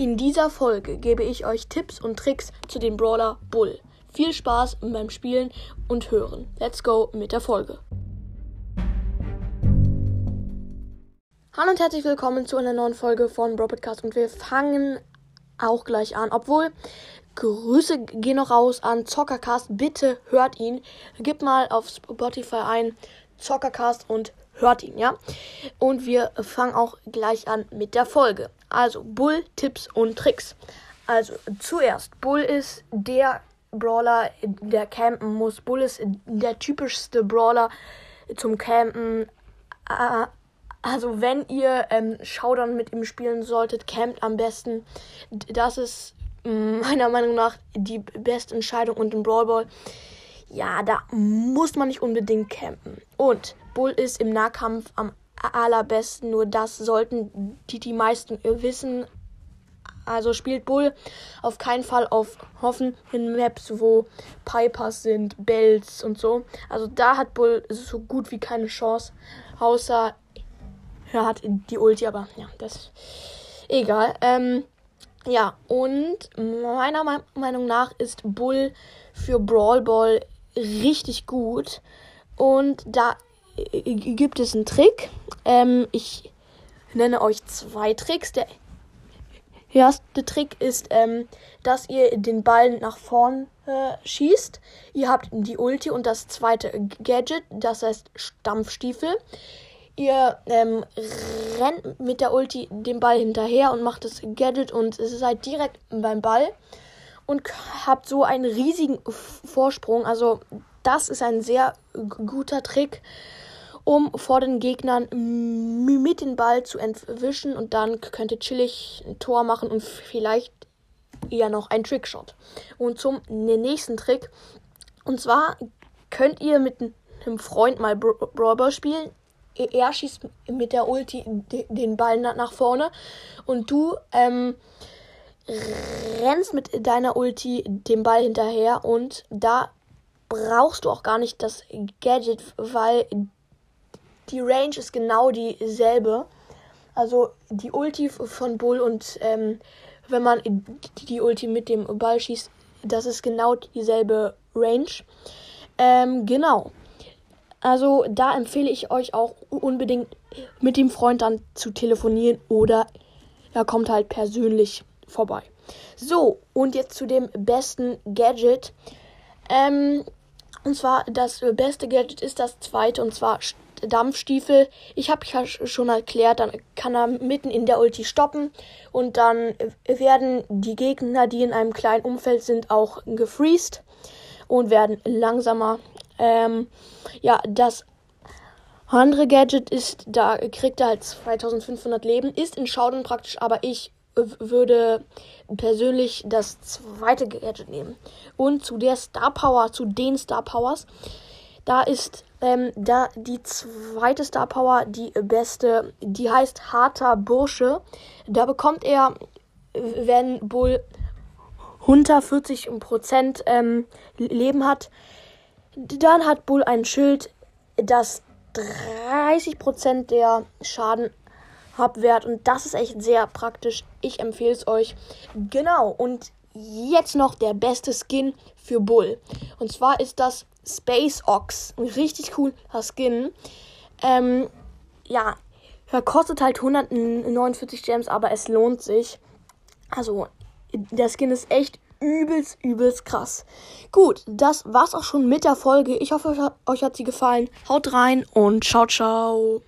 In dieser Folge gebe ich euch Tipps und Tricks zu dem Brawler Bull. Viel Spaß beim Spielen und Hören. Let's go mit der Folge. Hallo und herzlich willkommen zu einer neuen Folge von Podcast und wir fangen auch gleich an. Obwohl, Grüße gehen noch raus an Zockercast. Bitte hört ihn. Gib mal auf Spotify ein Zockercast und hört ihn, ja? Und wir fangen auch gleich an mit der Folge. Also Bull, Tipps und Tricks. Also zuerst, Bull ist der Brawler, der campen muss. Bull ist der typischste Brawler zum Campen. Also wenn ihr ähm, Showdown mit ihm spielen solltet, campt am besten. Das ist mm, meiner Meinung nach die beste Entscheidung und im Brawl Ball. Ja, da muss man nicht unbedingt campen. Und Bull ist im Nahkampf am allerbesten. Nur das sollten die, die meisten wissen. Also spielt Bull auf keinen Fall auf Hoffen in Maps, wo Pipers sind, Bells und so. Also da hat Bull so gut wie keine Chance. Außer er hat die Ulti, aber ja, das egal. Ähm, ja, und meiner Meinung nach ist Bull für Brawl Ball richtig gut. Und da gibt es einen Trick. Ähm, ich nenne euch zwei Tricks. Der erste Trick ist, ähm, dass ihr den Ball nach vorn äh, schießt. Ihr habt die Ulti und das zweite Gadget, das heißt Stampfstiefel. Ihr ähm, rennt mit der Ulti den Ball hinterher und macht das Gadget und seid direkt beim Ball und habt so einen riesigen Vorsprung. Also das ist ein sehr guter Trick um vor den Gegnern mit dem Ball zu entwischen und dann könnt ihr chillig ein Tor machen und vielleicht eher noch ein Trickshot. Und zum nächsten Trick. Und zwar könnt ihr mit einem Freund mal Brawl spielen. Er schießt mit der Ulti den Ball nach vorne und du ähm, rennst mit deiner Ulti den Ball hinterher und da brauchst du auch gar nicht das Gadget, weil die Range ist genau dieselbe. Also die Ulti von Bull und ähm, wenn man die Ulti mit dem Ball schießt, das ist genau dieselbe Range. Ähm, genau. Also da empfehle ich euch auch unbedingt mit dem Freund dann zu telefonieren oder er kommt halt persönlich vorbei. So, und jetzt zu dem besten Gadget. Ähm, und zwar das beste Gadget ist das zweite und zwar Dampfstiefel. Ich habe ja schon erklärt, dann kann er mitten in der Ulti stoppen und dann werden die Gegner, die in einem kleinen Umfeld sind, auch gefreezed und werden langsamer. Ähm, ja, das andere Gadget ist, da kriegt er halt 2500 Leben, ist in Schauden praktisch, aber ich würde persönlich das zweite Gadget nehmen. Und zu der Star Power, zu den Star Powers, da ist ähm, da die zweite Star Power die beste, die heißt harter Bursche. Da bekommt er, wenn Bull unter 40% ähm, Leben hat, dann hat Bull ein Schild, das 30% der Schaden abwehrt. Und das ist echt sehr praktisch. Ich empfehle es euch. Genau. Und jetzt noch der beste Skin für Bull. Und zwar ist das Space Ox. Ein richtig cooler Skin. Ähm, ja, er kostet halt 149 Gems, aber es lohnt sich. Also, der Skin ist echt übelst, übelst krass. Gut, das war's auch schon mit der Folge. Ich hoffe, euch hat sie gefallen. Haut rein und ciao, ciao.